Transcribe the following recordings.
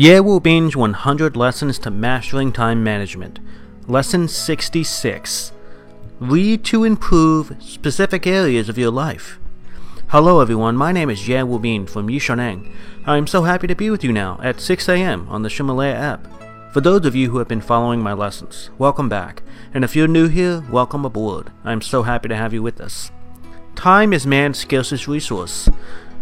Ye Bin's 100 lessons to mastering time management. Lesson 66. Read to improve specific areas of your life. Hello everyone, my name is Ye Bin from Yishaneng. I am so happy to be with you now at 6 a.m. on the Ximalaya app. For those of you who have been following my lessons, welcome back. And if you're new here, welcome aboard. I am so happy to have you with us. Time is man's scarcest resource.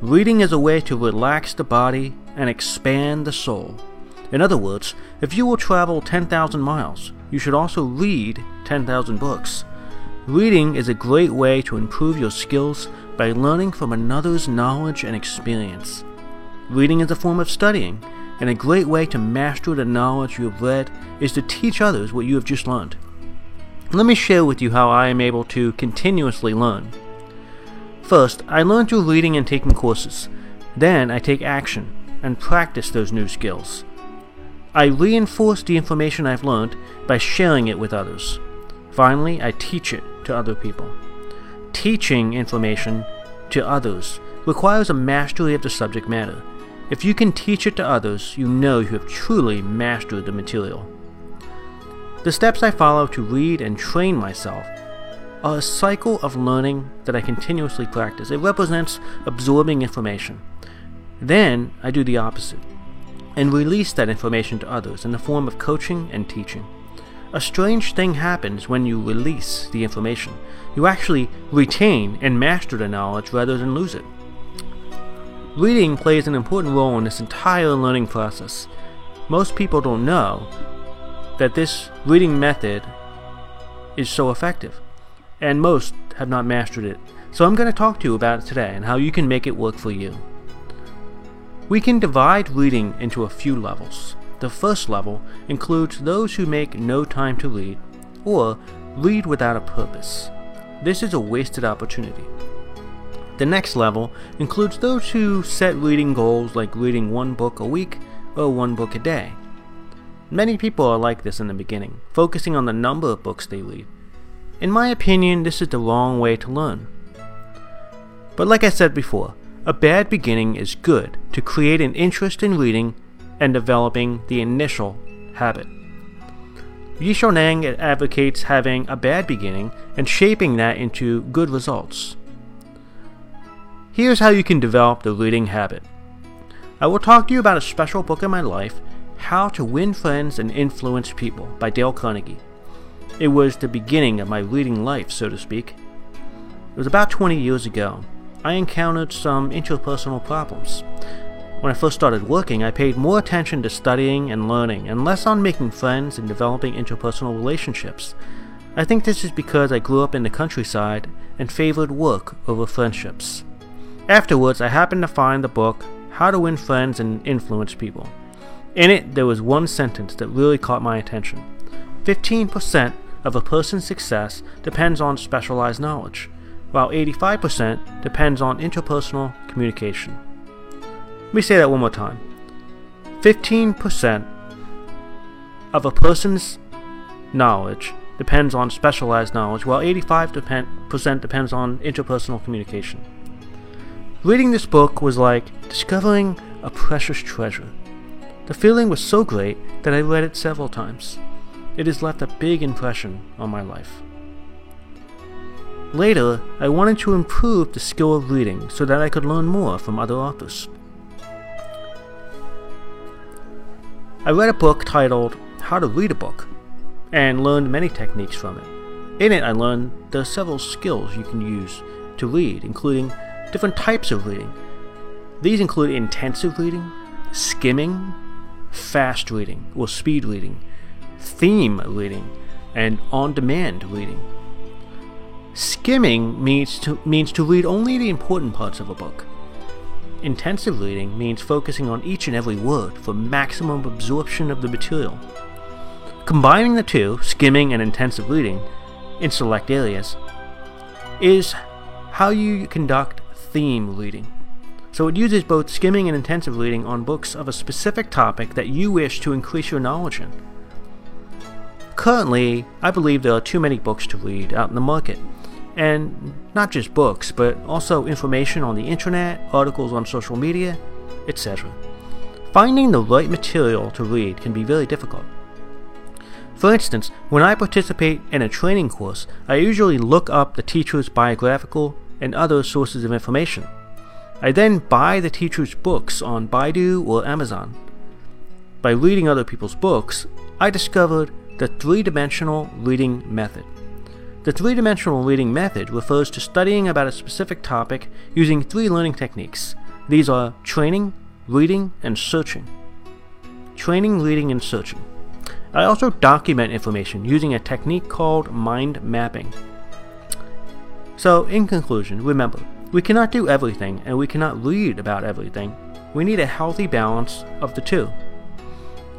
Reading is a way to relax the body and expand the soul. In other words, if you will travel 10,000 miles, you should also read 10,000 books. Reading is a great way to improve your skills by learning from another's knowledge and experience. Reading is a form of studying, and a great way to master the knowledge you have read is to teach others what you have just learned. Let me share with you how I am able to continuously learn. First, I learn through reading and taking courses. Then I take action and practice those new skills. I reinforce the information I've learned by sharing it with others. Finally, I teach it to other people. Teaching information to others requires a mastery of the subject matter. If you can teach it to others, you know you have truly mastered the material. The steps I follow to read and train myself are a cycle of learning that I continuously practice. It represents absorbing information. Then I do the opposite and release that information to others in the form of coaching and teaching. A strange thing happens when you release the information. You actually retain and master the knowledge rather than lose it. Reading plays an important role in this entire learning process. Most people don't know that this reading method is so effective and most have not mastered it. So I'm going to talk to you about it today and how you can make it work for you. We can divide reading into a few levels. The first level includes those who make no time to read or read without a purpose. This is a wasted opportunity. The next level includes those who set reading goals like reading one book a week or one book a day. Many people are like this in the beginning, focusing on the number of books they read. In my opinion, this is the wrong way to learn. But like I said before, a bad beginning is good to create an interest in reading and developing the initial habit. Yishaneng advocates having a bad beginning and shaping that into good results. Here's how you can develop the reading habit. I will talk to you about a special book in my life, How to Win Friends and Influence People by Dale Carnegie. It was the beginning of my leading life, so to speak. It was about 20 years ago. I encountered some interpersonal problems. When I first started working, I paid more attention to studying and learning, and less on making friends and developing interpersonal relationships. I think this is because I grew up in the countryside and favored work over friendships. Afterwards, I happened to find the book How to Win Friends and Influence People. In it, there was one sentence that really caught my attention 15% of a person's success depends on specialized knowledge, while 85% depends on interpersonal communication. Let me say that one more time. 15% of a person's knowledge depends on specialized knowledge, while 85% depends on interpersonal communication. Reading this book was like discovering a precious treasure. The feeling was so great that I read it several times it has left a big impression on my life. Later, I wanted to improve the skill of reading so that I could learn more from other authors. I read a book titled How to Read a Book and learned many techniques from it. In it, I learned there are several skills you can use to read, including different types of reading. These include intensive reading, skimming, fast reading, or speed reading, theme reading, and on demand reading. Skimming means to, means to read only the important parts of a book. intensive reading means focusing on each and every word for maximum absorption of the material. Combining the two, skimming and intensive reading, in select areas, is how you conduct theme reading. So it uses both skimming and intensive reading on books of a specific topic that you wish to increase your knowledge in. Currently, I believe there are too many books to read out in the market. And not just books, but also information on the internet, articles on social media, etc. Finding the right material to read can be very difficult. For instance, when I participate in a training course, I usually look up the teacher's biographical and other sources of information. I then buy the teacher's books on Baidu or Amazon. By reading other people's books, I discovered the three dimensional reading method. The three dimensional reading method refers to studying about a specific topic using three learning techniques. These are training, reading, and searching. Training, reading, and searching. I also document information using a technique called mind mapping. So, in conclusion, remember, we cannot do everything and we cannot read about everything. We need a healthy balance of the two.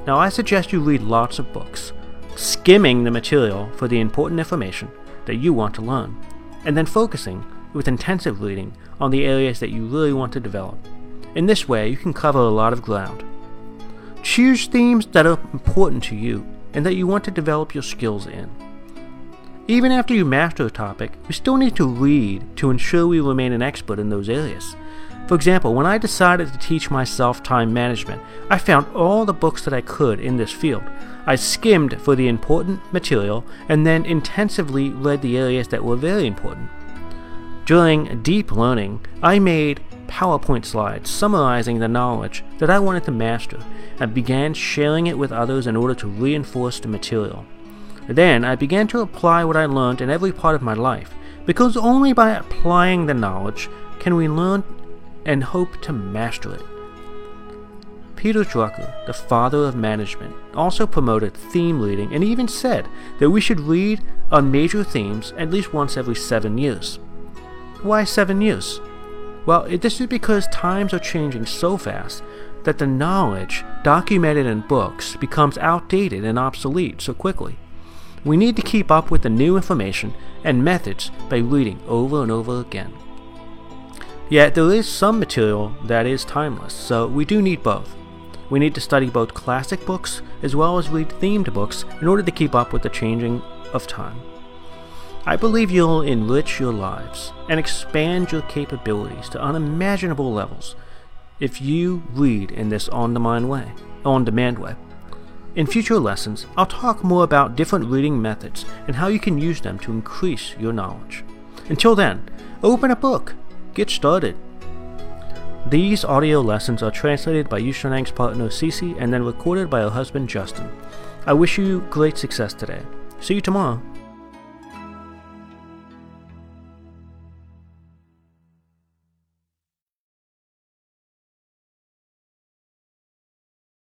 Now, I suggest you read lots of books, skimming the material for the important information that you want to learn, and then focusing with intensive reading on the areas that you really want to develop. In this way, you can cover a lot of ground. Choose themes that are important to you and that you want to develop your skills in. Even after you master a topic, you still need to read to ensure we remain an expert in those areas. For example, when I decided to teach myself time management, I found all the books that I could in this field. I skimmed for the important material and then intensively read the areas that were very important. During deep learning, I made PowerPoint slides summarizing the knowledge that I wanted to master and began sharing it with others in order to reinforce the material. Then I began to apply what I learned in every part of my life, because only by applying the knowledge can we learn and hope to master it. Peter Drucker, the father of management, also promoted theme reading and even said that we should read on major themes at least once every seven years. Why seven years? Well, this is because times are changing so fast that the knowledge documented in books becomes outdated and obsolete so quickly. We need to keep up with the new information and methods by reading over and over again. Yet there is some material that is timeless, so we do need both. We need to study both classic books as well as read themed books in order to keep up with the changing of time. I believe you'll enrich your lives and expand your capabilities to unimaginable levels if you read in this on-demand way, on-demand way. In future lessons, I'll talk more about different reading methods and how you can use them to increase your knowledge. Until then, open a book, get started. These audio lessons are translated by Yishaneng's partner Cece and then recorded by her husband Justin. I wish you great success today. See you tomorrow.